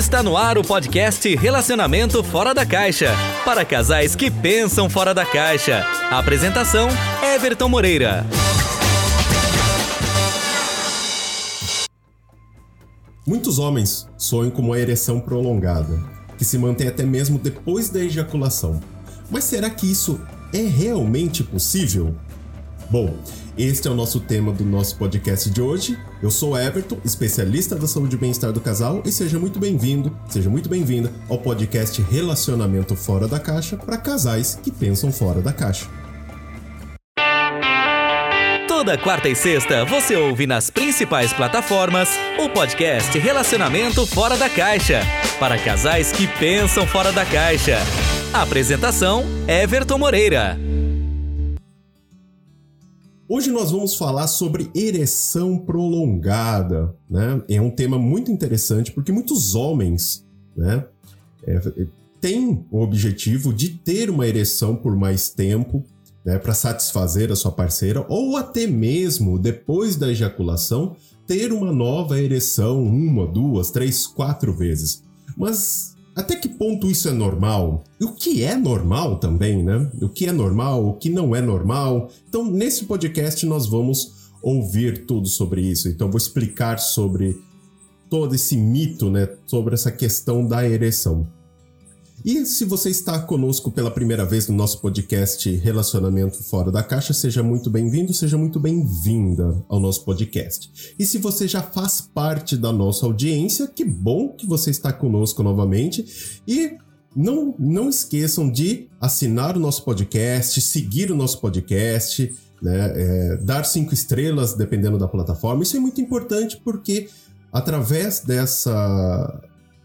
Está no ar o podcast Relacionamento Fora da Caixa para casais que pensam fora da caixa. Apresentação: Everton Moreira. Muitos homens sonham com uma ereção prolongada, que se mantém até mesmo depois da ejaculação. Mas será que isso é realmente possível? Bom, este é o nosso tema do nosso podcast de hoje. Eu sou Everton, especialista da saúde e bem-estar do casal, e seja muito bem-vindo, seja muito bem-vinda ao podcast Relacionamento Fora da Caixa para casais que pensam fora da caixa. Toda quarta e sexta você ouve nas principais plataformas o podcast Relacionamento Fora da Caixa para casais que pensam fora da caixa. Apresentação: Everton Moreira. Hoje nós vamos falar sobre ereção prolongada, né? É um tema muito interessante porque muitos homens, né, é, têm o objetivo de ter uma ereção por mais tempo, né, para satisfazer a sua parceira ou até mesmo depois da ejaculação ter uma nova ereção uma, duas, três, quatro vezes. Mas até que ponto isso é normal? E o que é normal também, né? O que é normal, o que não é normal. Então, nesse podcast, nós vamos ouvir tudo sobre isso. Então, vou explicar sobre todo esse mito, né? Sobre essa questão da ereção. E se você está conosco pela primeira vez no nosso podcast Relacionamento Fora da Caixa, seja muito bem-vindo, seja muito bem-vinda ao nosso podcast. E se você já faz parte da nossa audiência, que bom que você está conosco novamente. E não, não esqueçam de assinar o nosso podcast, seguir o nosso podcast, né, é, dar cinco estrelas dependendo da plataforma. Isso é muito importante porque através dessa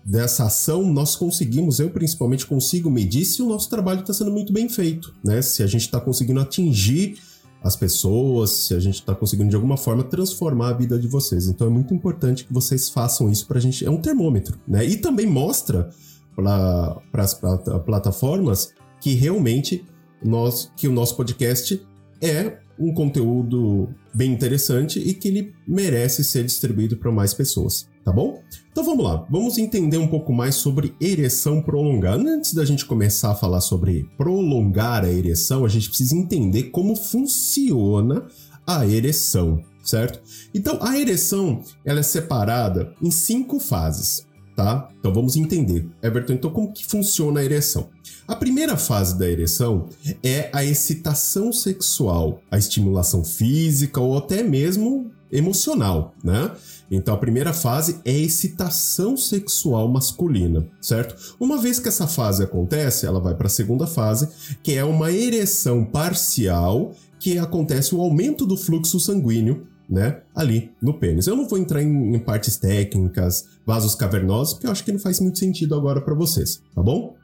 dessa ação, nós conseguimos, eu principalmente consigo medir se o nosso trabalho está sendo muito bem feito, né? Se a gente está conseguindo atingir as pessoas, se a gente está conseguindo de alguma forma transformar a vida de vocês. Então é muito importante que vocês façam isso para a gente. É um termômetro, né? E também mostra para as plataformas que realmente nós, que o nosso podcast é um conteúdo bem interessante e que ele merece ser distribuído para mais pessoas, tá bom? Então vamos lá, vamos entender um pouco mais sobre ereção prolongada. Antes da gente começar a falar sobre prolongar a ereção, a gente precisa entender como funciona a ereção, certo? Então a ereção ela é separada em cinco fases, tá? Então vamos entender. Everton, então como que funciona a ereção? A primeira fase da ereção é a excitação sexual, a estimulação física ou até mesmo emocional, né? Então a primeira fase é a excitação sexual masculina, certo? Uma vez que essa fase acontece, ela vai para a segunda fase, que é uma ereção parcial, que acontece o aumento do fluxo sanguíneo né, ali no pênis. Eu não vou entrar em, em, partes técnicas, vasos cavernosos, porque eu acho que não faz muito sentido agora para vocês, tá bom?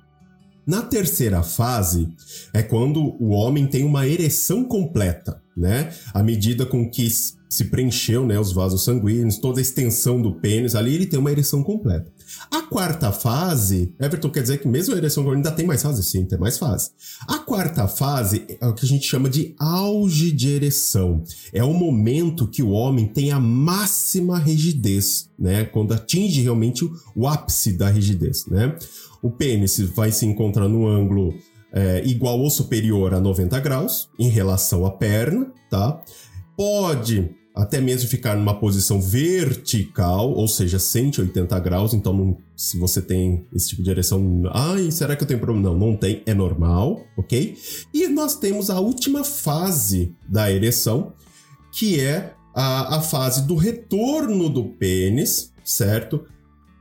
Na terceira fase é quando o homem tem uma ereção completa, né? À medida com que se preencheu, né, os vasos sanguíneos, toda a extensão do pênis, ali ele tem uma ereção completa. A quarta fase, Everton quer dizer que mesmo a ereção ainda tem mais fase? Sim, tem mais fase. A quarta fase é o que a gente chama de auge de ereção. É o momento que o homem tem a máxima rigidez, né? Quando atinge realmente o ápice da rigidez, né? O pênis vai se encontrar no ângulo é, igual ou superior a 90 graus em relação à perna, tá? Pode até mesmo ficar numa posição vertical, ou seja, 180 graus. Então, não, se você tem esse tipo de ereção, ai, será que eu tenho problema? Não, não tem, é normal, ok? E nós temos a última fase da ereção, que é a, a fase do retorno do pênis, certo?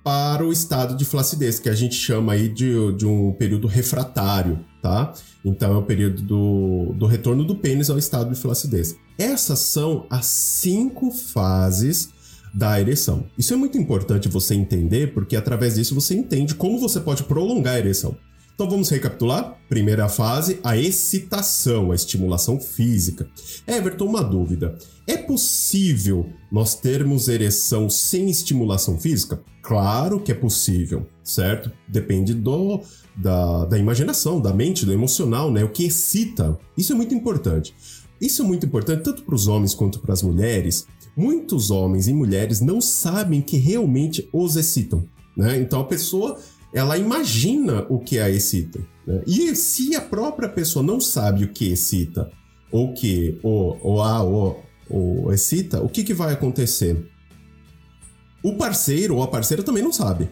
para o estado de flacidez, que a gente chama aí de, de um período refratário, tá? Então é o período do, do retorno do pênis ao estado de flacidez. Essas são as cinco fases da ereção. Isso é muito importante você entender, porque através disso você entende como você pode prolongar a ereção. Então vamos recapitular? Primeira fase, a excitação, a estimulação física. Everton, uma dúvida. É possível nós termos ereção sem estimulação física? Claro que é possível, certo? Depende do, da, da imaginação, da mente, do emocional, né? O que excita. Isso é muito importante. Isso é muito importante tanto para os homens quanto para as mulheres. Muitos homens e mulheres não sabem que realmente os excitam né? Então a pessoa ela imagina o que a excita. Né? E se a própria pessoa não sabe o que excita, ou que ou, ou a ou, ou excita, o que, que vai acontecer? O parceiro ou a parceira também não sabe.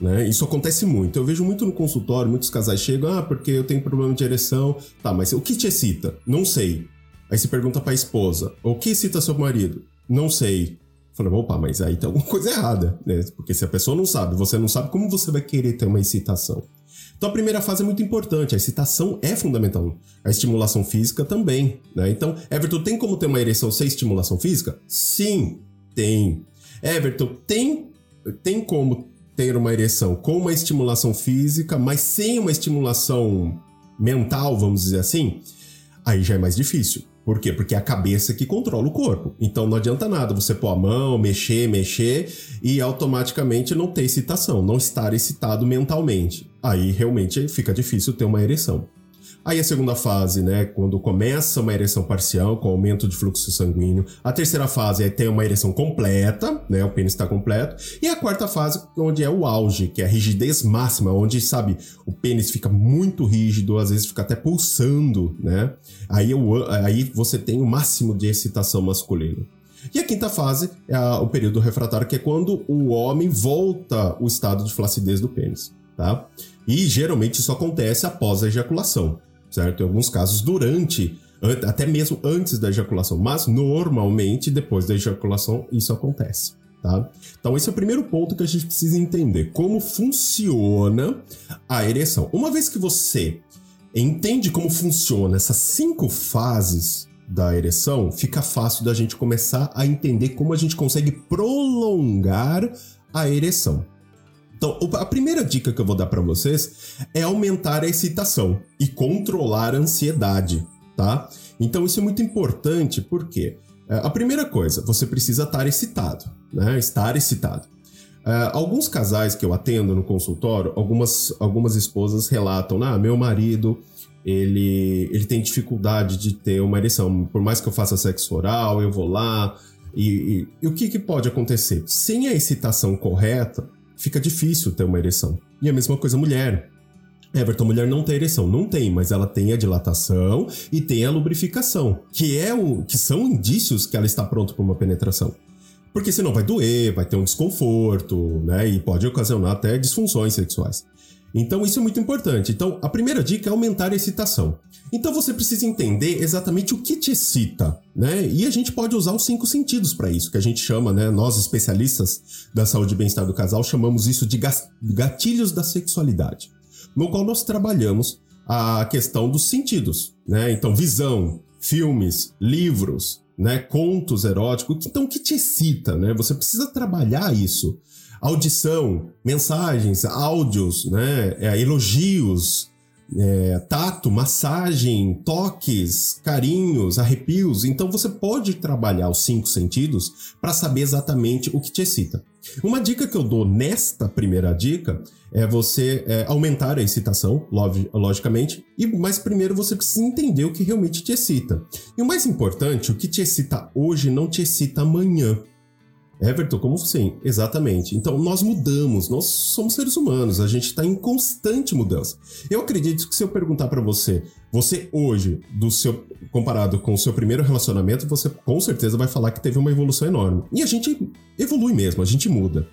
Né? Isso acontece muito. Eu vejo muito no consultório, muitos casais chegam, ah, porque eu tenho problema de ereção. Tá, mas o que te excita? Não sei. Aí se pergunta pra esposa, o que excita seu marido? Não sei. Falei, opa, mas aí tem alguma coisa errada, né? Porque se a pessoa não sabe, você não sabe, como você vai querer ter uma excitação? Então a primeira fase é muito importante, a excitação é fundamental. A estimulação física também, né? Então, Everton, tem como ter uma ereção sem estimulação física? Sim, tem. Everton, tem, tem como ter uma ereção com uma estimulação física, mas sem uma estimulação mental, vamos dizer assim? Aí já é mais difícil. Por quê? Porque é a cabeça que controla o corpo. Então não adianta nada você pôr a mão, mexer, mexer e automaticamente não ter excitação, não estar excitado mentalmente. Aí realmente fica difícil ter uma ereção. Aí a segunda fase, né, quando começa uma ereção parcial com aumento de fluxo sanguíneo. A terceira fase é ter uma ereção completa, né, o pênis está completo. E a quarta fase, onde é o auge, que é a rigidez máxima, onde, sabe, o pênis fica muito rígido, às vezes fica até pulsando, né? Aí, eu, aí você tem o máximo de excitação masculina. E a quinta fase é a, o período refratário, que é quando o homem volta o estado de flacidez do pênis, tá? E geralmente isso acontece após a ejaculação certo? Em alguns casos, durante, até mesmo antes da ejaculação, mas normalmente depois da ejaculação isso acontece. Tá? Então, esse é o primeiro ponto que a gente precisa entender: como funciona a ereção. Uma vez que você entende como funciona essas cinco fases da ereção, fica fácil da gente começar a entender como a gente consegue prolongar a ereção. Então, a primeira dica que eu vou dar para vocês é aumentar a excitação e controlar a ansiedade, tá? Então, isso é muito importante porque é, a primeira coisa, você precisa estar excitado, né? Estar excitado. Uh, alguns casais que eu atendo no consultório, algumas, algumas esposas relatam: ah, meu marido ele, ele tem dificuldade de ter uma ereção. Por mais que eu faça sexo oral, eu vou lá. E, e, e o que, que pode acontecer? Sem a excitação correta, fica difícil ter uma ereção. E a mesma coisa mulher. Everton, mulher não tem ereção. Não tem, mas ela tem a dilatação e tem a lubrificação, que é o que são indícios que ela está pronta para uma penetração. Porque senão vai doer, vai ter um desconforto, né? E pode ocasionar até disfunções sexuais. Então isso é muito importante. Então a primeira dica é aumentar a excitação. Então você precisa entender exatamente o que te excita, né? E a gente pode usar os cinco sentidos para isso, que a gente chama, né? Nós especialistas da saúde e bem-estar do casal chamamos isso de gatilhos da sexualidade, no qual nós trabalhamos a questão dos sentidos, né? Então visão, filmes, livros, né? Contos eróticos. Então o que te excita, né? Você precisa trabalhar isso audição, mensagens, áudios, né, é, elogios, é, tato, massagem, toques, carinhos, arrepios. Então você pode trabalhar os cinco sentidos para saber exatamente o que te excita. Uma dica que eu dou nesta primeira dica é você é, aumentar a excitação, logicamente, e mas primeiro você precisa entender o que realmente te excita. E o mais importante, o que te excita hoje não te excita amanhã. Everton, como assim? Exatamente. Então, nós mudamos, nós somos seres humanos, a gente está em constante mudança. Eu acredito que se eu perguntar para você, você hoje, do seu comparado com o seu primeiro relacionamento, você com certeza vai falar que teve uma evolução enorme. E a gente evolui mesmo, a gente muda.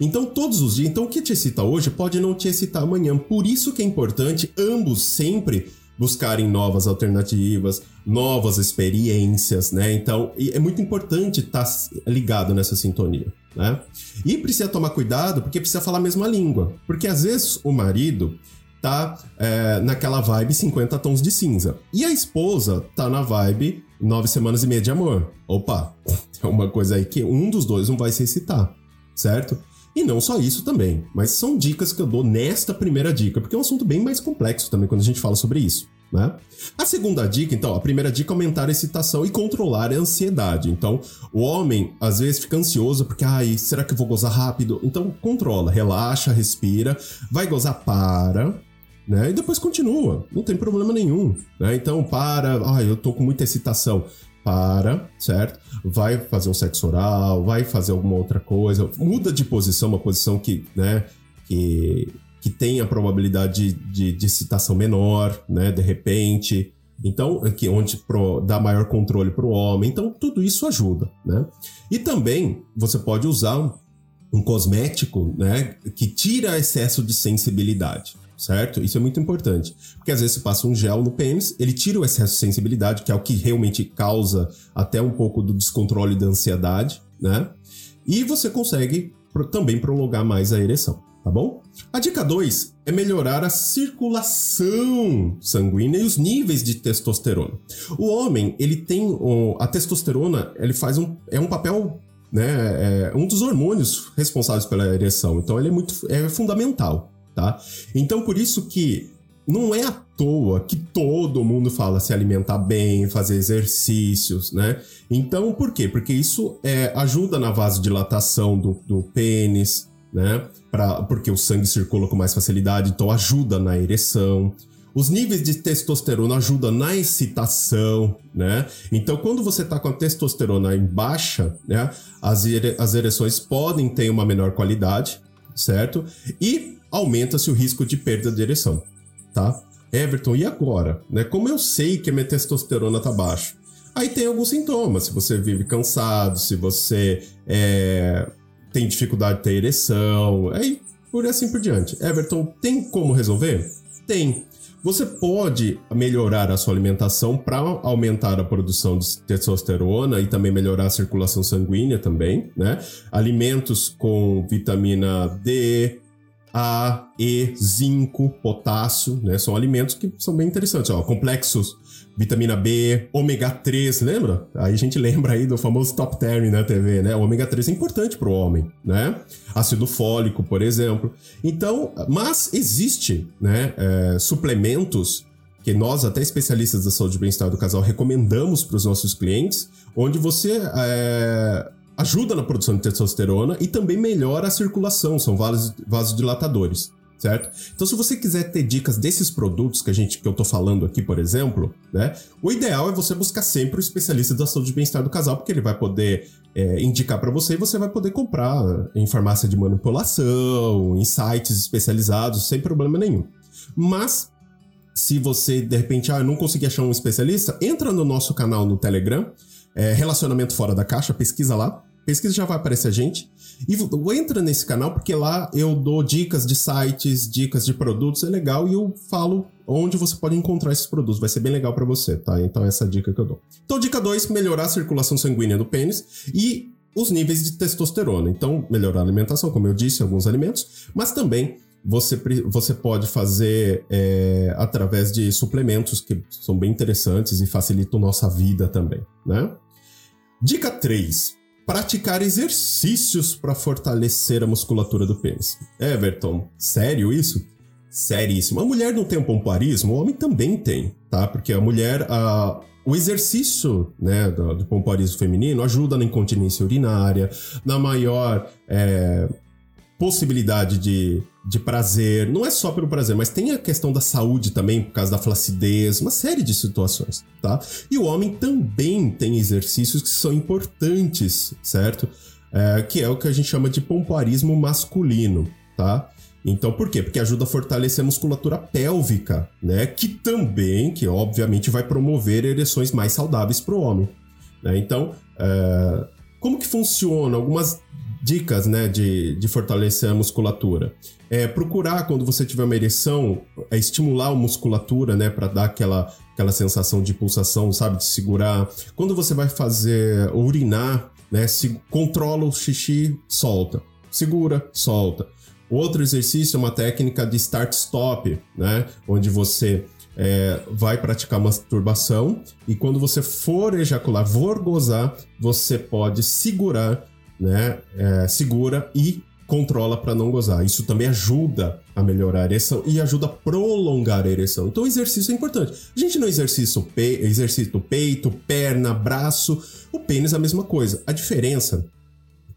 Então, todos os dias, então o que te excita hoje pode não te excitar amanhã. Por isso que é importante ambos sempre buscarem novas alternativas, novas experiências, né? Então, é muito importante estar tá ligado nessa sintonia, né? E precisa tomar cuidado porque precisa falar a mesma língua, porque às vezes o marido tá é, naquela vibe 50 tons de cinza e a esposa tá na vibe nove semanas e meia de amor. Opa, é uma coisa aí que um dos dois não vai se excitar, certo? E não só isso também, mas são dicas que eu dou nesta primeira dica, porque é um assunto bem mais complexo também quando a gente fala sobre isso. Né? A segunda dica, então, a primeira dica é aumentar a excitação e controlar a ansiedade. Então, o homem às vezes fica ansioso porque, ai, será que eu vou gozar rápido? Então, controla, relaxa, respira, vai gozar, para, né? E depois continua, não tem problema nenhum, né? Então, para, ai, eu tô com muita excitação. Para, certo? Vai fazer um sexo oral, vai fazer alguma outra coisa, muda de posição, uma posição que, né, que, que tem a probabilidade de, de, de excitação menor, né, de repente. Então, aqui onde pro, dá maior controle para o homem. Então, tudo isso ajuda, né? E também você pode usar um, um cosmético, né, que tira excesso de sensibilidade certo? Isso é muito importante. Porque às vezes você passa um gel no pênis, ele tira o excesso de sensibilidade, que é o que realmente causa até um pouco do descontrole da ansiedade, né? E você consegue também prolongar mais a ereção, tá bom? A dica 2 é melhorar a circulação sanguínea e os níveis de testosterona. O homem, ele tem a testosterona, ele faz um é um papel né, é um dos hormônios responsáveis pela ereção. Então ele é muito é fundamental tá? Então por isso que não é à toa que todo mundo fala se alimentar bem, fazer exercícios, né? Então por quê? Porque isso é, ajuda na vasodilatação do, do pênis, né? Pra, porque o sangue circula com mais facilidade, então ajuda na ereção. Os níveis de testosterona ajudam na excitação, né? Então, quando você está com a testosterona em baixa, né? As, as ereções podem ter uma menor qualidade, certo? E aumenta-se o risco de perda de ereção, tá? Everton, e agora? Né? Como eu sei que a minha testosterona tá baixa? Aí tem alguns sintomas. Se você vive cansado, se você é, tem dificuldade de ter ereção, aí por assim por diante. Everton, tem como resolver? Tem. Você pode melhorar a sua alimentação para aumentar a produção de testosterona e também melhorar a circulação sanguínea também, né? Alimentos com vitamina D, a, E, zinco, potássio, né? São alimentos que são bem interessantes. Ó, complexos, vitamina B, ômega 3, lembra? Aí a gente lembra aí do famoso top term na TV, né? O ômega 3 é importante para o homem, né? Ácido fólico, por exemplo. Então, mas existe, né? É, suplementos que nós, até especialistas da saúde e bem-estar do casal, recomendamos para os nossos clientes, onde você é, ajuda na produção de testosterona e também melhora a circulação, são vasodilatadores, certo? Então, se você quiser ter dicas desses produtos que a gente que eu tô falando aqui, por exemplo, né? O ideal é você buscar sempre o especialista da saúde e bem-estar do casal, porque ele vai poder é, indicar para você e você vai poder comprar em farmácia de manipulação, em sites especializados, sem problema nenhum. Mas se você de repente ah, não conseguir achar um especialista, entra no nosso canal no Telegram, é, Relacionamento Fora da Caixa, pesquisa lá pesquisa já vai aparecer a gente. E entra nesse canal porque lá eu dou dicas de sites, dicas de produtos, é legal e eu falo onde você pode encontrar esses produtos. Vai ser bem legal para você, tá? Então essa é a dica que eu dou. Então dica 2, melhorar a circulação sanguínea do pênis e os níveis de testosterona. Então melhorar a alimentação, como eu disse, alguns alimentos, mas também você, você pode fazer é, através de suplementos que são bem interessantes e facilitam nossa vida também, né? Dica 3 praticar exercícios para fortalecer a musculatura do pênis. Everton, sério isso? Seríssimo. A mulher não tem um pompoarismo, o homem também tem, tá? Porque a mulher, a, o exercício né, do, do pompoarismo feminino ajuda na incontinência urinária, na maior é, possibilidade de, de prazer. Não é só pelo prazer, mas tem a questão da saúde também, por causa da flacidez, uma série de situações, tá? E o homem também tem exercícios que são importantes, certo? É, que é o que a gente chama de pompoarismo masculino, tá? Então, por quê? Porque ajuda a fortalecer a musculatura pélvica, né? Que também, que obviamente vai promover ereções mais saudáveis para o homem. Né? Então, é... como que funciona? Algumas dicas né, de, de fortalecer a musculatura. É, procurar, quando você tiver uma ereção, é estimular a musculatura, né, para dar aquela, aquela sensação de pulsação, sabe, de segurar. Quando você vai fazer urinar, né, se controla o xixi, solta. Segura, solta. Outro exercício é uma técnica de start-stop, né, onde você é, vai praticar masturbação e quando você for ejacular, for gozar, você pode segurar né, é, segura e controla para não gozar. Isso também ajuda a melhorar a ereção e ajuda a prolongar a ereção. Então, o exercício é importante. A gente não exercita o, pe exercita o peito, perna, braço. O pênis é a mesma coisa. A diferença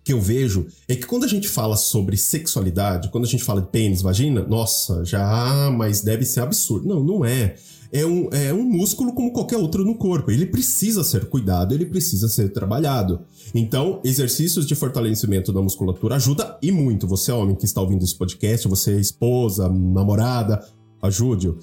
que eu vejo é que quando a gente fala sobre sexualidade, quando a gente fala de pênis, vagina, nossa, já, mas deve ser absurdo. Não, não é. É um, é um músculo como qualquer outro no corpo. Ele precisa ser cuidado, ele precisa ser trabalhado. Então, exercícios de fortalecimento da musculatura ajuda e muito. Você, homem que está ouvindo esse podcast, você, esposa, namorada, ajude-o.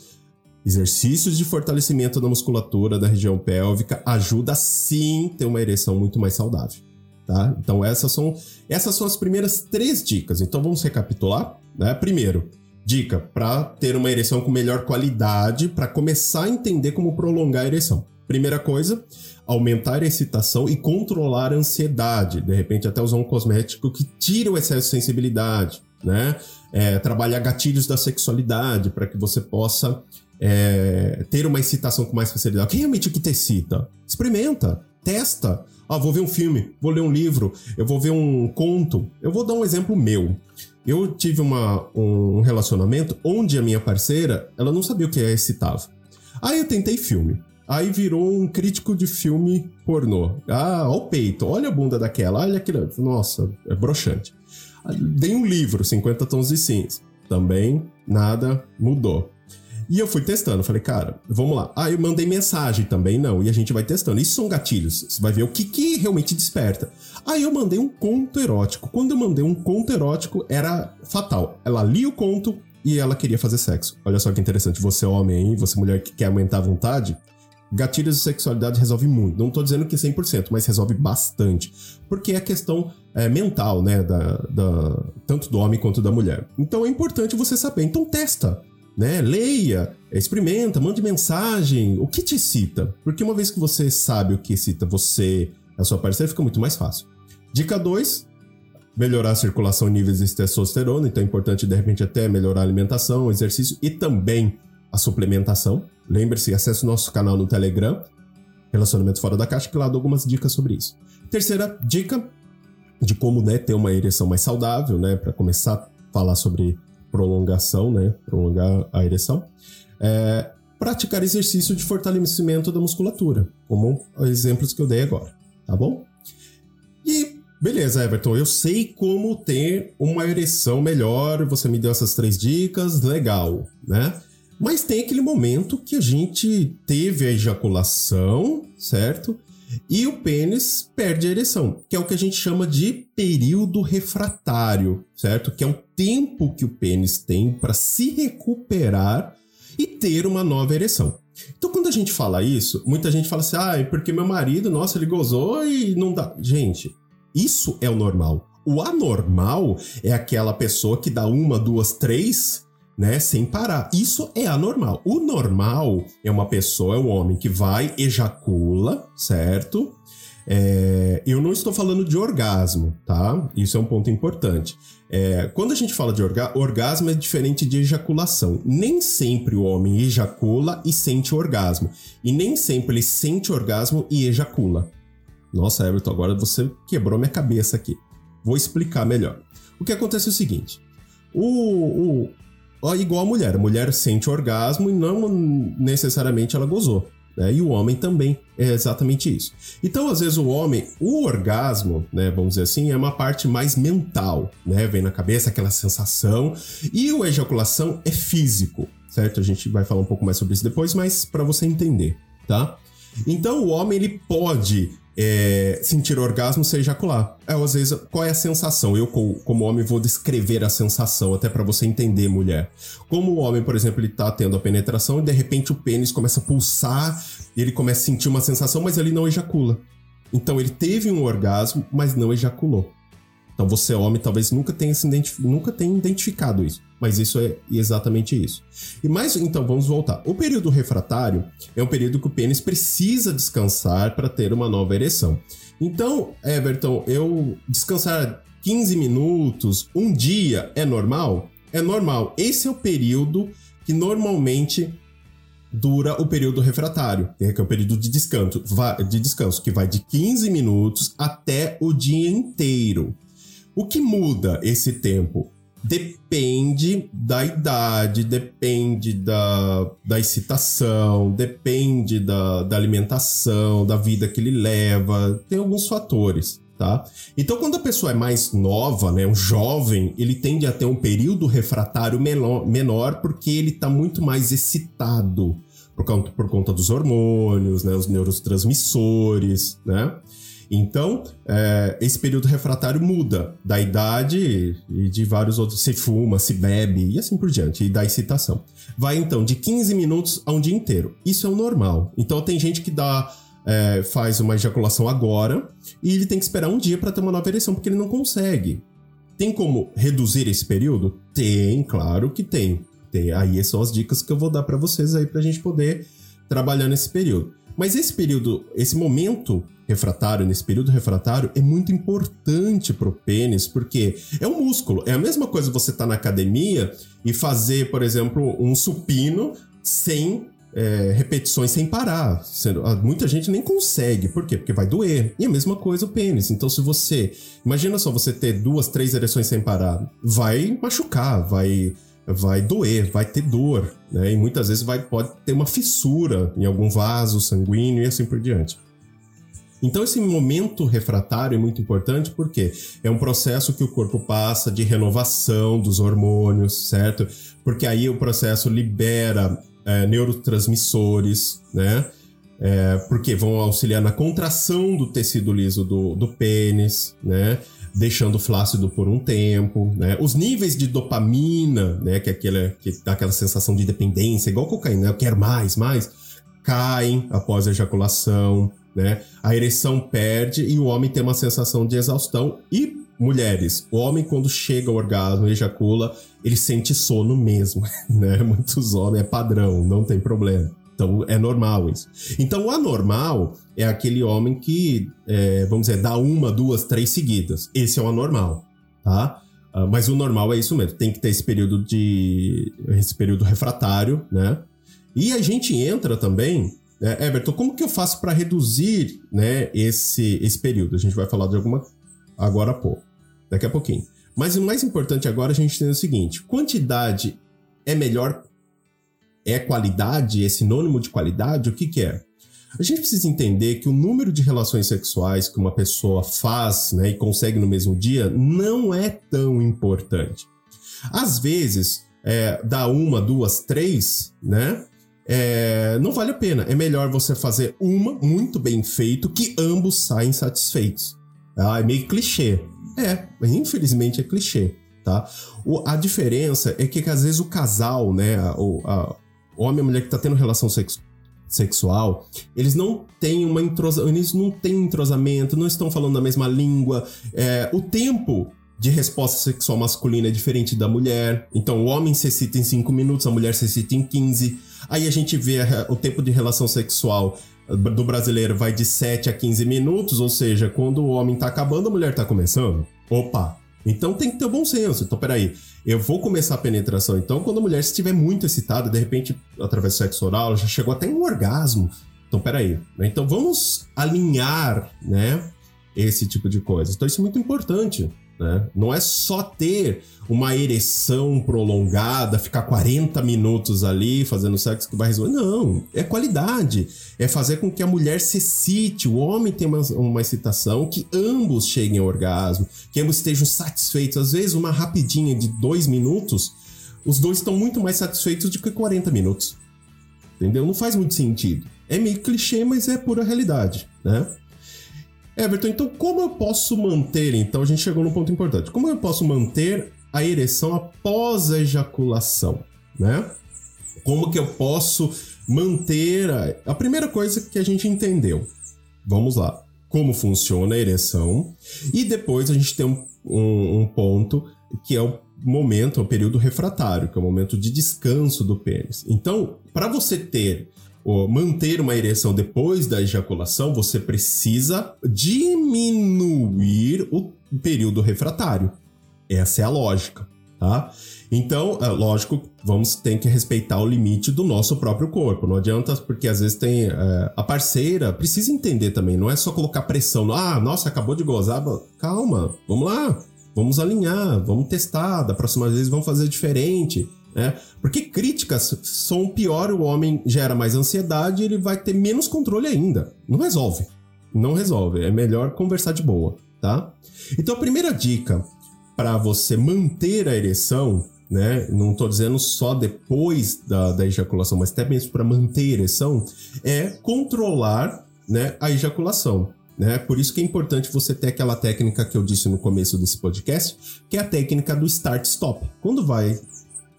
Exercícios de fortalecimento da musculatura da região pélvica ajuda sim ter uma ereção muito mais saudável. Tá? Então essas são, essas são as primeiras três dicas. Então vamos recapitular. Né? Primeiro, dica para ter uma ereção com melhor qualidade, para começar a entender como prolongar a ereção. Primeira coisa, aumentar a excitação e controlar a ansiedade. De repente, até usar um cosmético que tira o excesso de sensibilidade, né? É, trabalhar gatilhos da sexualidade para que você possa é, ter uma excitação com mais facilidade. O que realmente o que te excita? Experimenta, testa. Ah, vou ver um filme, vou ler um livro, eu vou ver um conto. Eu vou dar um exemplo meu. Eu tive uma, um relacionamento onde a minha parceira, ela não sabia o que é excitava. Aí eu tentei filme. Aí virou um crítico de filme pornô. Ah, olha o peito, olha a bunda daquela, olha aquilo. Nossa, é broxante. Dei um livro, 50 tons de cinza. Também nada mudou. E eu fui testando, falei, cara, vamos lá. Ah, eu mandei mensagem também, não. E a gente vai testando. Isso são gatilhos. Você vai ver o que, que realmente desperta. Aí eu mandei um conto erótico. Quando eu mandei um conto erótico, era fatal. Ela lia o conto e ela queria fazer sexo. Olha só que interessante. Você, homem, hein? Você, mulher que quer aumentar a vontade. Gatilhos de sexualidade resolve muito. Não tô dizendo que 100%, mas resolve bastante. Porque é questão é, mental, né? Da, da, tanto do homem quanto da mulher. Então é importante você saber. Então testa né? Leia, experimenta, mande mensagem, o que te excita. Porque uma vez que você sabe o que excita você, a sua parceira, fica muito mais fácil. Dica 2, melhorar a circulação e níveis de testosterona, então é importante de repente até melhorar a alimentação, exercício e também a suplementação. Lembre-se, acesse o nosso canal no Telegram, Relacionamento Fora da Caixa, que lá dou algumas dicas sobre isso. Terceira dica de como né, ter uma ereção mais saudável, né, para começar a falar sobre prolongação, né? Prolongar a ereção. É, praticar exercício de fortalecimento da musculatura, como os exemplos que eu dei agora, tá bom? E beleza, Everton, eu sei como ter uma ereção melhor, você me deu essas três dicas, legal, né? Mas tem aquele momento que a gente teve a ejaculação, certo? E o pênis perde a ereção, que é o que a gente chama de período refratário, certo? Que é um tempo que o pênis tem para se recuperar e ter uma nova ereção. Então, quando a gente fala isso, muita gente fala assim: ah, é porque meu marido, nossa, ele gozou e não dá. Gente, isso é o normal. O anormal é aquela pessoa que dá uma, duas, três né, sem parar. Isso é anormal. O normal é uma pessoa, é um homem que vai, ejacula, certo? É, eu não estou falando de orgasmo, tá? Isso é um ponto importante. É, quando a gente fala de orga orgasmo, é diferente de ejaculação. Nem sempre o homem ejacula e sente orgasmo. E nem sempre ele sente orgasmo e ejacula. Nossa, Everton, agora você quebrou minha cabeça aqui. Vou explicar melhor. O que acontece é o seguinte: o, o, igual a mulher. A mulher sente orgasmo e não necessariamente ela gozou. Né? E o homem também é exatamente isso. Então, às vezes, o homem, o orgasmo, né, vamos dizer assim, é uma parte mais mental, né? Vem na cabeça aquela sensação. E o ejaculação é físico, certo? A gente vai falar um pouco mais sobre isso depois, mas para você entender, tá? Então, o homem ele pode é, sentir orgasmo sem ejacular. É, às vezes, qual é a sensação? Eu, como homem, vou descrever a sensação, até para você entender, mulher. Como o homem, por exemplo, ele tá tendo a penetração e de repente o pênis começa a pulsar, ele começa a sentir uma sensação, mas ele não ejacula. Então ele teve um orgasmo, mas não ejaculou. Então você, homem, talvez nunca tenha, se nunca tenha identificado isso. Mas isso é exatamente isso. E mais, então, vamos voltar. O período refratário é um período que o pênis precisa descansar para ter uma nova ereção. Então, Everton, eu descansar 15 minutos, um dia, é normal? É normal. Esse é o período que normalmente dura o período refratário, que é o período de descanso, de descanso, que vai de 15 minutos até o dia inteiro. O que muda esse tempo? Depende da idade, depende da, da excitação, depende da, da alimentação, da vida que ele leva, tem alguns fatores, tá? Então, quando a pessoa é mais nova, né, um jovem, ele tende a ter um período refratário menor, porque ele está muito mais excitado por conta, por conta dos hormônios, né, os neurotransmissores, né? Então, é, esse período refratário muda da idade e de vários outros. Se fuma, se bebe e assim por diante, e da excitação. Vai então de 15 minutos a um dia inteiro. Isso é o normal. Então, tem gente que dá. É, faz uma ejaculação agora e ele tem que esperar um dia para ter uma nova ereção, porque ele não consegue. Tem como reduzir esse período? Tem, claro que tem. tem. Aí são as dicas que eu vou dar para vocês aí pra gente poder trabalhar nesse período. Mas esse período, esse momento refratário, nesse período refratário, é muito importante pro pênis, porque é um músculo. É a mesma coisa você estar tá na academia e fazer, por exemplo, um supino sem é, repetições sem parar. Muita gente nem consegue. Por quê? Porque vai doer. E a mesma coisa o pênis. Então, se você. Imagina só você ter duas, três ereções sem parar. Vai machucar, vai vai doer, vai ter dor, né? E muitas vezes vai, pode ter uma fissura em algum vaso sanguíneo e assim por diante. Então, esse momento refratário é muito importante porque é um processo que o corpo passa de renovação dos hormônios, certo? Porque aí o processo libera é, neurotransmissores, né? É, porque vão auxiliar na contração do tecido liso do, do pênis, né? Deixando flácido por um tempo, né? Os níveis de dopamina, né, que é aquela que dá aquela sensação de dependência, igual cocaína, né? eu quero mais, mais, caem após a ejaculação, né? A ereção perde e o homem tem uma sensação de exaustão e mulheres, o homem quando chega ao orgasmo e ejacula, ele sente sono mesmo, né? Muitos homens é padrão, não tem problema. Então é normal isso. Então o anormal é aquele homem que, é, vamos dizer, dá uma, duas, três seguidas. Esse é o anormal, tá? Uh, mas o normal é isso mesmo. Tem que ter esse período de. esse período refratário, né? E a gente entra também. É, Everton, como que eu faço para reduzir né, esse, esse período? A gente vai falar de alguma agora pouco, daqui a pouquinho. Mas o mais importante agora a gente tem o seguinte: quantidade é melhor é qualidade, é sinônimo de qualidade? O que, que é? A gente precisa entender que o número de relações sexuais que uma pessoa faz né, e consegue no mesmo dia não é tão importante. Às vezes, é, dá uma, duas, três, né? É, não vale a pena. É melhor você fazer uma muito bem feito que ambos saem satisfeitos. Ah, é meio clichê. É, infelizmente é clichê, tá? O, a diferença é que, que, às vezes o casal, né, a, a, homem e mulher que tá tendo relação sexual sexual, eles não têm uma entrosa, eles não têm entrosamento, não estão falando a mesma língua. É, o tempo de resposta sexual masculina é diferente da mulher. Então, o homem se excita em 5 minutos, a mulher se excita em 15. Aí a gente vê o tempo de relação sexual do brasileiro vai de 7 a 15 minutos, ou seja, quando o homem tá acabando, a mulher tá começando. Opa, então tem que ter bom senso. Então, peraí, eu vou começar a penetração. Então, quando a mulher estiver muito excitada, de repente, através do sexo oral, ela já chegou até um orgasmo. Então, peraí. Né? Então, vamos alinhar, né? Esse tipo de coisa. Então, isso é muito importante. Né? Não é só ter uma ereção prolongada, ficar 40 minutos ali fazendo sexo que vai resolver. Não, é qualidade. É fazer com que a mulher se excite, o homem tenha uma, uma excitação, que ambos cheguem ao orgasmo, que ambos estejam satisfeitos. Às vezes, uma rapidinha de dois minutos, os dois estão muito mais satisfeitos do que 40 minutos. Entendeu? Não faz muito sentido. É meio clichê, mas é pura realidade, né? Everton, então como eu posso manter? Então a gente chegou num ponto importante. Como eu posso manter a ereção após a ejaculação, né? Como que eu posso manter a, a primeira coisa que a gente entendeu? Vamos lá. Como funciona a ereção e depois a gente tem um, um, um ponto que é o momento, é o período refratário, que é o momento de descanso do pênis. Então, para você ter manter uma ereção depois da ejaculação, você precisa diminuir o período refratário. Essa é a lógica, tá? Então, é lógico, vamos ter que respeitar o limite do nosso próprio corpo. Não adianta, porque às vezes tem. É, a parceira precisa entender também, não é só colocar pressão. Ah, nossa, acabou de gozar. Calma, vamos lá, vamos alinhar, vamos testar. Da próxima vez vamos fazer diferente. Né? Porque críticas são pior, o homem gera mais ansiedade ele vai ter menos controle ainda. Não resolve. Não resolve. É melhor conversar de boa. tá? Então a primeira dica para você manter a ereção, né? Não estou dizendo só depois da, da ejaculação, mas até mesmo para manter a ereção, é controlar né, a ejaculação. Né? Por isso que é importante você ter aquela técnica que eu disse no começo desse podcast, que é a técnica do start-stop. Quando vai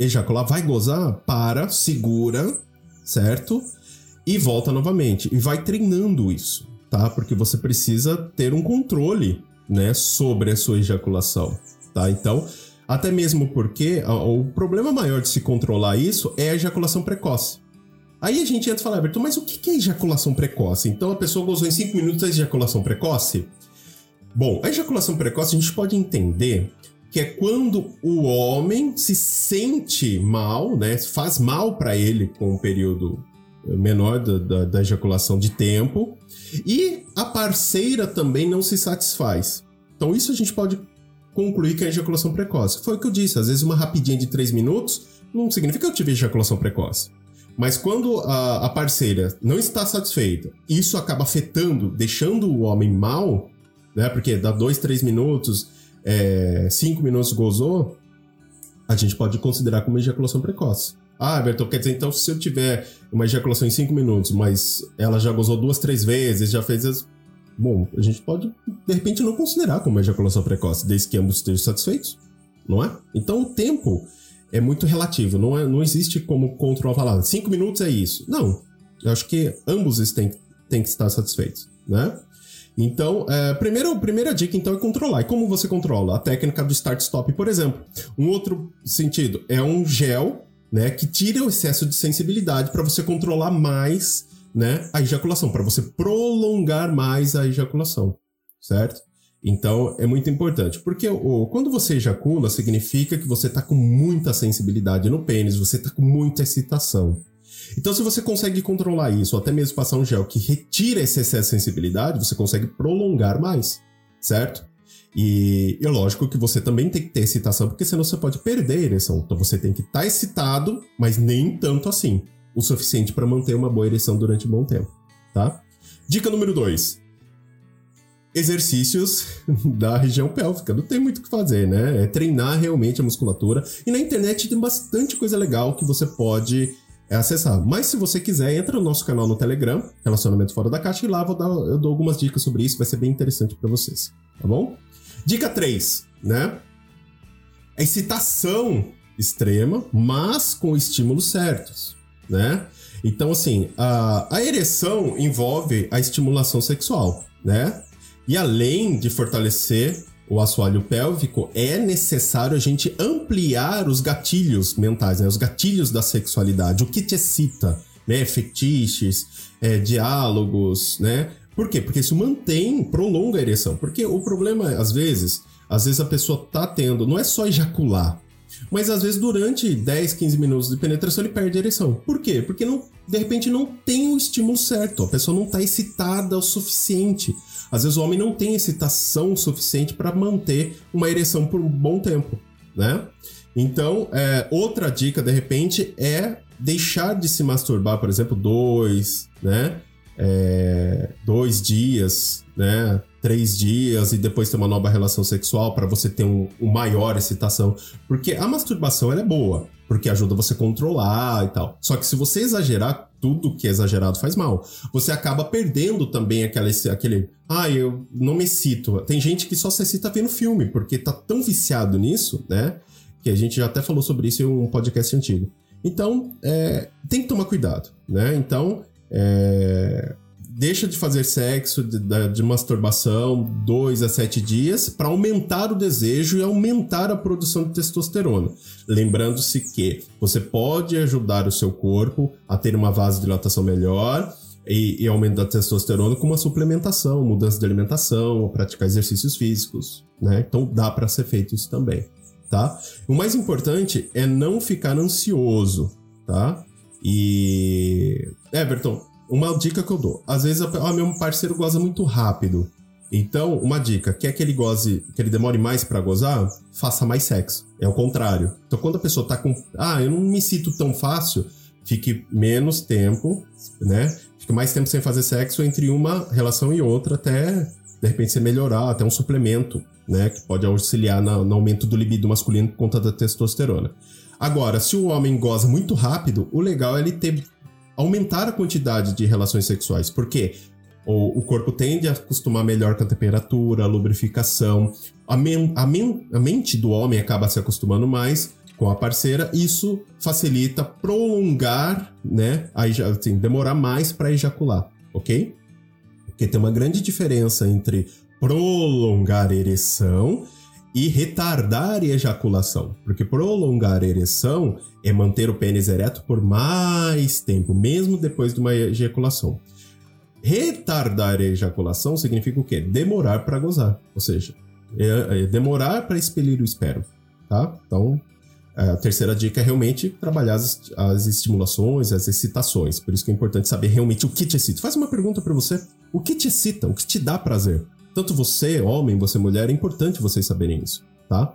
ejacular, vai gozar, para, segura, certo? E volta novamente. E vai treinando isso, tá? Porque você precisa ter um controle, né, sobre a sua ejaculação, tá? Então, até mesmo porque o problema maior de se controlar isso é a ejaculação precoce. Aí a gente entra e fala, Everton, mas o que é ejaculação precoce? Então a pessoa gozou em 5 minutos a ejaculação precoce? Bom, a ejaculação precoce a gente pode entender que é quando o homem se sente mal, né? Faz mal para ele com um período menor da, da, da, ejaculação de tempo e a parceira também não se satisfaz. Então isso a gente pode concluir que é ejaculação precoce. Foi o que eu disse, às vezes uma rapidinha de 3 minutos não significa que eu tive ejaculação precoce. Mas quando a, a parceira não está satisfeita, isso acaba afetando, deixando o homem mal, né? Porque dá dois, três minutos, é, cinco minutos gozou, a gente pode considerar como ejaculação precoce. Ah, Bertol, quer dizer, então se eu tiver uma ejaculação em cinco minutos, mas ela já gozou duas, três vezes, já fez as... Bom, a gente pode, de repente, não considerar como ejaculação precoce, desde que ambos estejam satisfeitos, não é? Então o tempo é muito relativo. Não, é, não existe como controlar cinco minutos é isso. Não. Eu acho que ambos têm, têm que estar satisfeitos, né? Então, é, primeiro, a primeira dica então é controlar. E como você controla? A técnica do start-stop, por exemplo. Um outro sentido é um gel, né, que tira o excesso de sensibilidade para você controlar mais, né, a ejaculação, para você prolongar mais a ejaculação, certo? Então é muito importante, porque o, quando você ejacula, significa que você está com muita sensibilidade no pênis, você está com muita excitação. Então, se você consegue controlar isso, até mesmo passar um gel que retira esse excesso de sensibilidade, você consegue prolongar mais, certo? E é lógico que você também tem que ter excitação, porque senão você pode perder a ereção. Então você tem que estar tá excitado, mas nem tanto assim. O suficiente para manter uma boa ereção durante um bom tempo, tá? Dica número 2 exercícios da região pélvica. Não tem muito o que fazer, né? É treinar realmente a musculatura. E na internet tem bastante coisa legal que você pode é, acessar. Mas se você quiser, entra no nosso canal no Telegram, Relacionamento Fora da Caixa, e lá dar, eu dou algumas dicas sobre isso, vai ser bem interessante para vocês, tá bom? Dica 3, né? A excitação extrema, mas com estímulos certos, né? Então, assim, a, a ereção envolve a estimulação sexual, né? E além de fortalecer o assoalho pélvico, é necessário a gente ampliar os gatilhos mentais, né? os gatilhos da sexualidade, o que te excita, né? Fetiches, é, diálogos, né? Por quê? Porque isso mantém, prolonga a ereção. Porque o problema, às vezes, às vezes a pessoa tá tendo, não é só ejacular, mas às vezes durante 10, 15 minutos de penetração ele perde a ereção. Por quê? Porque não, de repente não tem o estímulo certo, a pessoa não está excitada o suficiente. Às vezes o homem não tem excitação suficiente para manter uma ereção por um bom tempo, né? Então, é, outra dica, de repente, é deixar de se masturbar, por exemplo, dois, né? É, dois dias, né? Três dias e depois ter uma nova relação sexual para você ter um, um, maior excitação. Porque a masturbação é boa, porque ajuda você a controlar e tal. Só que se você exagerar, tudo que é exagerado faz mal. Você acaba perdendo também aquele, aquele. Ah, eu não me excito. Tem gente que só se excita vendo filme, porque tá tão viciado nisso, né? Que a gente já até falou sobre isso em um podcast antigo. Então, é, tem que tomar cuidado, né? Então, é, deixa de fazer sexo, de, de masturbação, dois a sete dias, para aumentar o desejo e aumentar a produção de testosterona. Lembrando-se que você pode ajudar o seu corpo a ter uma vasodilatação melhor e, e aumentar a testosterona com uma suplementação, mudança de alimentação, praticar exercícios físicos, né? Então dá para ser feito isso também, tá? O mais importante é não ficar ansioso, tá? E Everton, uma dica que eu dou. Às vezes, ah, meu parceiro goza muito rápido. Então, uma dica, quer que ele goze, que ele demore mais para gozar? Faça mais sexo. É o contrário. Então, quando a pessoa tá com, ah, eu não me sinto tão fácil, fique menos tempo, né? Fique mais tempo sem fazer sexo entre uma relação e outra até de repente você melhorar, até um suplemento, né? Que pode auxiliar no, no aumento do libido masculino por conta da testosterona. Agora, se o homem goza muito rápido, o legal é ele ter aumentar a quantidade de relações sexuais. Por quê? O, corpo tende a acostumar melhor com a temperatura, a lubrificação. A, men, a, men, a mente do homem acaba se acostumando mais com a parceira. Isso facilita prolongar, né? Aí, assim, demorar mais para ejacular, ok? Porque tem uma grande diferença entre prolongar a ereção e retardar a ejaculação. Porque prolongar a ereção é manter o pênis ereto por mais tempo, mesmo depois de uma ejaculação. Retardar a ejaculação significa o quê? Demorar para gozar. Ou seja, é, é demorar para expelir o esperma. Tá? Então, a terceira dica é realmente trabalhar as, as, estimulações, as excitações. Por isso que é importante saber realmente o que te excita. Faz uma pergunta para você: o que te excita? O que te dá prazer? Tanto você, homem, você, mulher, é importante vocês saberem isso, tá?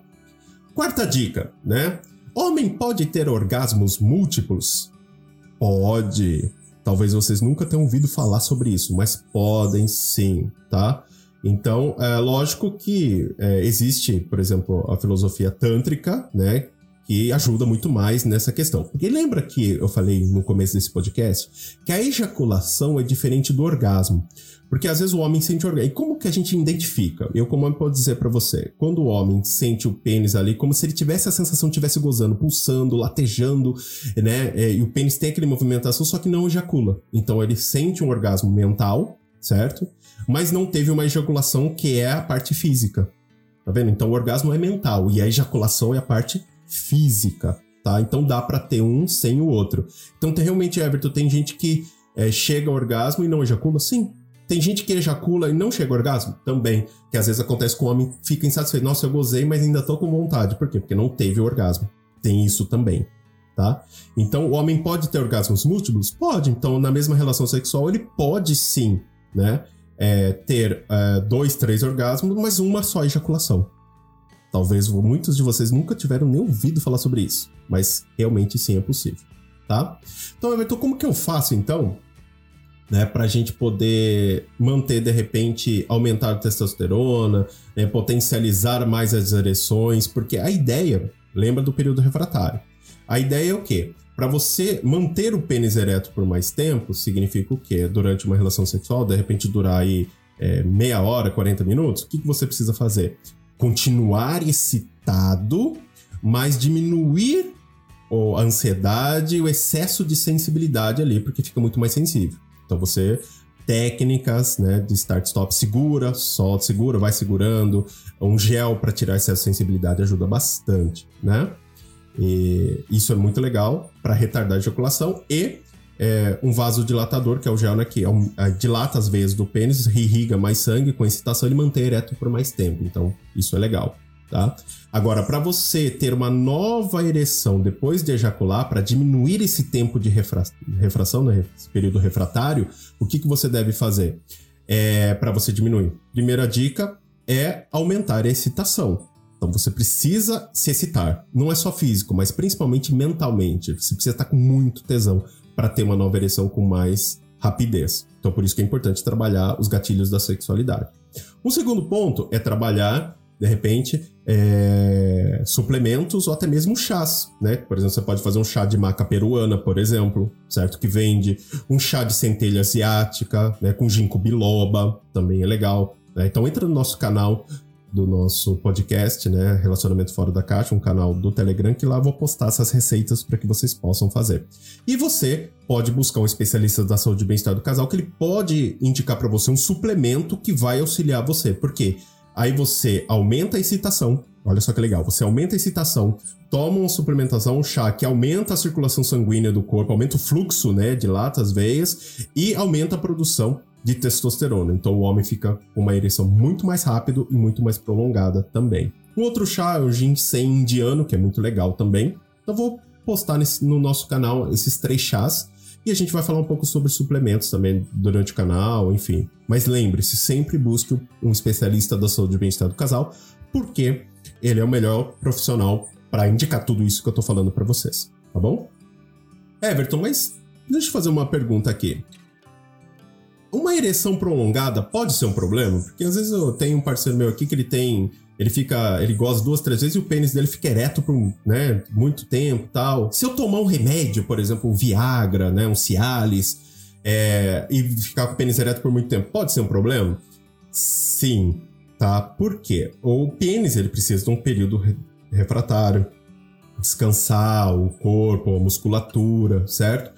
Quarta dica, né? Homem pode ter orgasmos múltiplos? Pode. Talvez vocês nunca tenham ouvido falar sobre isso, mas podem sim, tá? Então, é lógico que é, existe, por exemplo, a filosofia tântrica, né? Que ajuda muito mais nessa questão. Porque lembra que eu falei no começo desse podcast que a ejaculação é diferente do orgasmo. Porque às vezes o homem sente orgasmo. E como que a gente identifica? Eu, como homem, posso dizer para você: quando o homem sente o pênis ali, como se ele tivesse a sensação de gozando, pulsando, latejando, né? É, e o pênis tem aquele movimentação, só que não ejacula. Então ele sente um orgasmo mental, certo? Mas não teve uma ejaculação que é a parte física. Tá vendo? Então o orgasmo é mental e a ejaculação é a parte física, tá? Então dá para ter um sem o outro. Então tem, realmente, Everton, tem gente que é, chega ao orgasmo e não ejacula? Sim, tem gente que ejacula e não chega ao orgasmo? Também. Que às vezes acontece com o homem fica insatisfeito. Nossa, eu gozei, mas ainda tô com vontade. Por quê? Porque não teve o orgasmo. Tem isso também. Tá? Então, o homem pode ter orgasmos múltiplos? Pode. Então, na mesma relação sexual, ele pode sim, né? É, ter é, dois, três orgasmos, mas uma só ejaculação. Talvez muitos de vocês nunca tiveram nem ouvido falar sobre isso, mas realmente sim é possível, tá? Então, Everton, como que eu faço então né, para a gente poder manter, de repente, aumentar a testosterona, né, potencializar mais as ereções, porque a ideia, lembra do período refratário, a ideia é o quê? Para você manter o pênis ereto por mais tempo, significa o quê? Durante uma relação sexual, de repente durar aí é, meia hora, 40 minutos, o que, que você precisa fazer? Continuar excitado, mas diminuir a ansiedade, o excesso de sensibilidade ali, porque fica muito mais sensível. Então você técnicas, né, de start stop segura, solta, segura, vai segurando. Um gel para tirar essa sensibilidade ajuda bastante, né? E isso é muito legal para retardar a ejaculação e é, um vasodilatador, que é o gel né, que é um, é, dilata as veias do pênis, irriga mais sangue com excitação e mantém ereto por mais tempo. Então, isso é legal tá? Agora, para você ter uma nova ereção depois de ejacular, para diminuir esse tempo de refra refração, né, esse período refratário, o que, que você deve fazer é, para você diminuir? Primeira dica é aumentar a excitação. Então você precisa se excitar. Não é só físico, mas principalmente mentalmente. Você precisa estar com muito tesão para ter uma nova ereção com mais rapidez. Então por isso que é importante trabalhar os gatilhos da sexualidade. Um segundo ponto é trabalhar de repente, é, suplementos ou até mesmo chás, né? Por exemplo, você pode fazer um chá de maca peruana, por exemplo, certo? Que vende. Um chá de centelha asiática, né? Com ginkgo biloba, também é legal. Né? Então entra no nosso canal do nosso podcast, né? Relacionamento Fora da Caixa, um canal do Telegram, que lá eu vou postar essas receitas para que vocês possam fazer. E você pode buscar um especialista da saúde e bem-estar do casal, que ele pode indicar para você um suplemento que vai auxiliar você. Por quê? Aí você aumenta a excitação. Olha só que legal. Você aumenta a excitação, toma uma suplementação, um chá que aumenta a circulação sanguínea do corpo, aumenta o fluxo, né? Dilata as veias e aumenta a produção de testosterona. Então o homem fica com uma ereção muito mais rápido e muito mais prolongada também. Um outro chá é o ginseng indiano, que é muito legal também. Então vou postar nesse, no nosso canal esses três chás e a gente vai falar um pouco sobre suplementos também durante o canal, enfim. Mas lembre-se, sempre busque um especialista da saúde e bem-estar do casal, porque ele é o melhor profissional para indicar tudo isso que eu tô falando para vocês, tá bom? Everton, mas deixa eu fazer uma pergunta aqui. Uma ereção prolongada pode ser um problema? Porque às vezes eu tenho um parceiro meu aqui que ele tem. Ele fica. Ele goza duas, três vezes e o pênis dele fica ereto por né, muito tempo tal. Se eu tomar um remédio, por exemplo, um Viagra, né? Um Cialis, é, e ficar com o pênis ereto por muito tempo, pode ser um problema? Sim. Tá? Por quê? O pênis ele precisa de um período refratário, descansar o corpo, a musculatura, certo?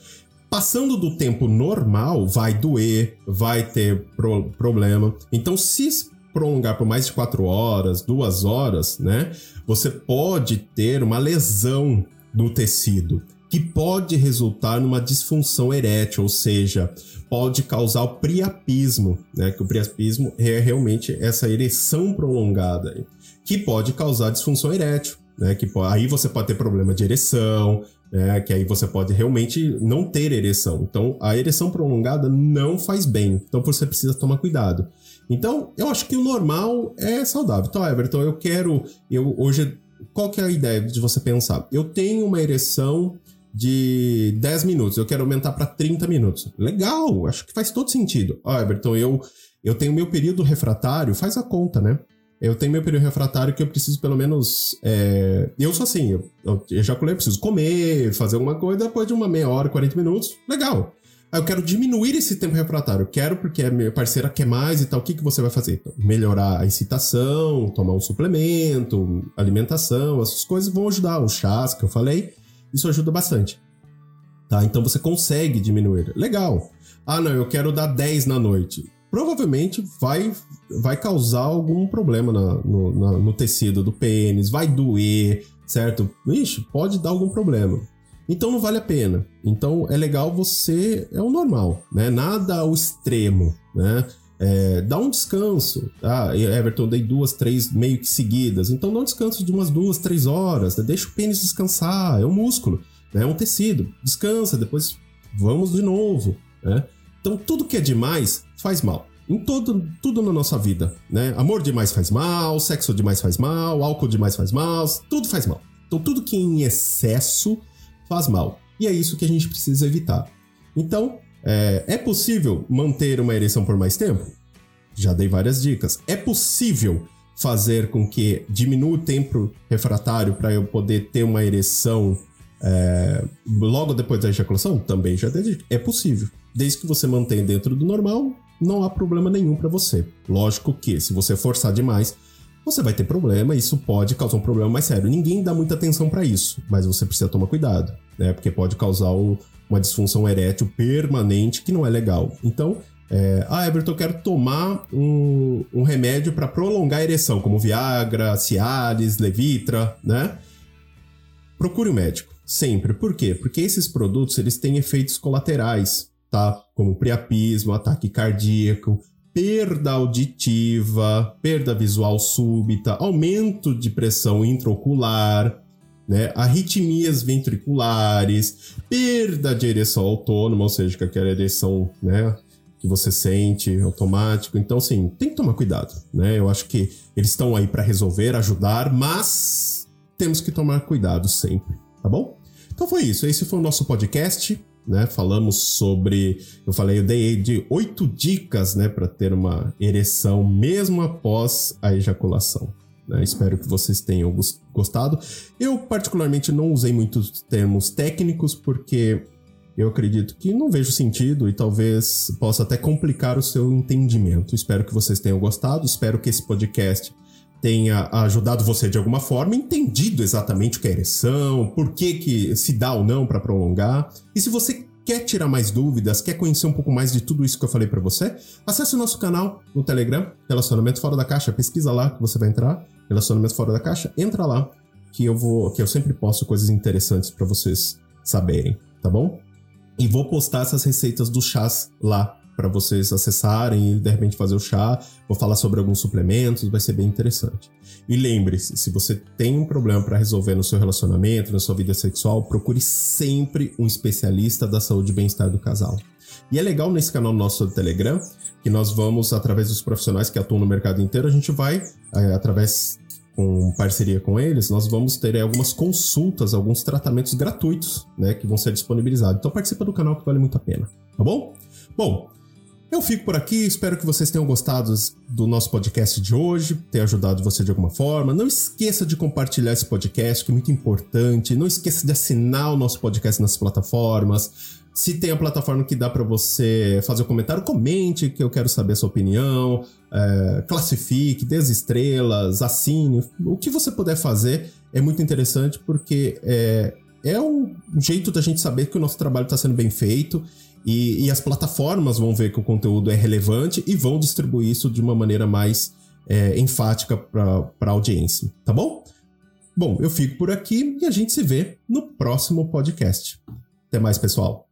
Passando do tempo normal, vai doer, vai ter pro problema. Então, se prolongar por mais de quatro horas, duas horas, né? Você pode ter uma lesão no tecido que pode resultar numa disfunção erétil, ou seja, pode causar o priapismo, né? Que o priapismo é realmente essa ereção prolongada, que pode causar disfunção erétil, né? Que aí você pode ter problema de ereção, né? Que aí você pode realmente não ter ereção. Então, a ereção prolongada não faz bem. Então, você precisa tomar cuidado. Então, eu acho que o normal é saudável. Então, Everton, eu quero. Eu hoje. Qual que é a ideia de você pensar? Eu tenho uma ereção de 10 minutos, eu quero aumentar para 30 minutos. Legal, acho que faz todo sentido. Ó, Everton, eu, eu tenho meu período refratário, faz a conta, né? Eu tenho meu período refratário que eu preciso pelo menos. É... Eu sou assim, eu, eu ejaculei, eu preciso comer, fazer alguma coisa, depois de uma meia hora, 40 minutos, legal. Aí eu quero diminuir esse tempo refratário. quero porque a minha parceira quer mais e tal. O que, que você vai fazer? Melhorar a excitação, tomar um suplemento, alimentação, essas coisas vão ajudar. Os chás que eu falei, isso ajuda bastante. Tá? Então você consegue diminuir. Legal. Ah, não, eu quero dar 10 na noite provavelmente vai, vai causar algum problema na, no, na, no tecido do pênis, vai doer, certo? Ixi, pode dar algum problema. Então não vale a pena. Então é legal você. É o normal, né? Nada ao extremo, né? É, dá um descanso. Ah, Everton, dei duas, três meio que seguidas. Então dá um descanso de umas duas, três horas. Né? Deixa o pênis descansar. É um músculo, né? é um tecido. Descansa, depois vamos de novo. Né? Então tudo que é demais faz mal. Em todo, tudo na nossa vida, né? Amor demais faz mal, sexo demais faz mal, álcool demais faz mal, tudo faz mal. Então tudo que é em excesso faz mal. E é isso que a gente precisa evitar. Então, é, é possível manter uma ereção por mais tempo? Já dei várias dicas. É possível fazer com que diminua o tempo refratário para eu poder ter uma ereção é, logo depois da ejaculação? Também já. É possível. Desde que você mantenha dentro do normal, não há problema nenhum para você. Lógico que, se você forçar demais, você vai ter problema, isso pode causar um problema mais sério. Ninguém dá muita atenção para isso, mas você precisa tomar cuidado, né? Porque pode causar uma disfunção erétil permanente que não é legal. Então, é, ah, Everton, eu quero tomar um, um remédio para prolongar a ereção, como Viagra, Cialis, Levitra, né? Procure um médico, sempre. Por quê? Porque esses produtos eles têm efeitos colaterais tá? Como priapismo, ataque cardíaco, perda auditiva, perda visual súbita, aumento de pressão intraocular, né? arritmias ventriculares, perda de ereção autônoma, ou seja, aquela ereção, né? que você sente automático. Então, assim, tem que tomar cuidado, né? Eu acho que eles estão aí para resolver, ajudar, mas temos que tomar cuidado sempre, tá bom? Então foi isso. Esse foi o nosso podcast né? Falamos sobre, eu falei, eu dei de oito dicas, né, para ter uma ereção mesmo após a ejaculação. Né? Espero que vocês tenham gostado. Eu particularmente não usei muitos termos técnicos porque eu acredito que não vejo sentido e talvez possa até complicar o seu entendimento. Espero que vocês tenham gostado. Espero que esse podcast tenha ajudado você de alguma forma, entendido exatamente o que é ereção, por que, que se dá ou não para prolongar. E se você quer tirar mais dúvidas, quer conhecer um pouco mais de tudo isso que eu falei para você, acesse o nosso canal no Telegram, Relacionamento Fora da Caixa, pesquisa lá que você vai entrar, Relacionamento Fora da Caixa, entra lá que eu vou, que eu sempre posto coisas interessantes para vocês saberem, tá bom? E vou postar essas receitas dos chás lá para vocês acessarem e de repente fazer o chá. Vou falar sobre alguns suplementos, vai ser bem interessante. E lembre-se, se você tem um problema para resolver no seu relacionamento, na sua vida sexual, procure sempre um especialista da saúde e bem-estar do casal. E é legal nesse canal nosso do Telegram que nós vamos, através dos profissionais que atuam no mercado inteiro, a gente vai, é, através com parceria com eles, nós vamos ter algumas consultas, alguns tratamentos gratuitos, né, que vão ser disponibilizados. Então participa do canal que vale muito a pena, tá bom? Bom, Eu fico por aqui, espero que vocês tenham gostado do nosso podcast de hoje, ter ajudado você de alguma forma. Não esqueça de compartilhar esse podcast, que é muito importante. Não esqueça de assinar o nosso podcast nas plataformas. Se tem a plataforma que dá para você fazer um comentário, comente, que eu quero saber a sua opinião. É, classifique, dê as estrelas, assine. O que você puder fazer é muito interessante, porque é, é um jeito da gente saber que o nosso trabalho está sendo bem feito e, e, as plataformas vão ver que o conteúdo é relevante e vão distribuir isso de uma maneira mais é, enfática para a audiência, tá bom? Bom, eu fico por aqui e a gente se vê no próximo podcast. Até mais, pessoal.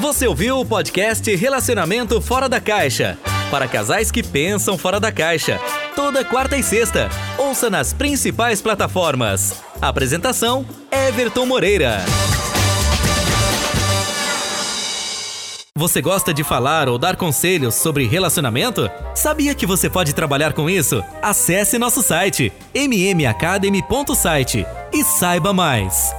Você ouviu o podcast Relacionamento Fora da Caixa para casais que pensam fora da caixa. Toda quarta e sexta. Ouça nas principais plataformas. Apresentação: Everton Moreira. Você gosta de falar ou dar conselhos sobre relacionamento? Sabia que você pode trabalhar com isso? Acesse nosso site mmacademy.site e saiba mais.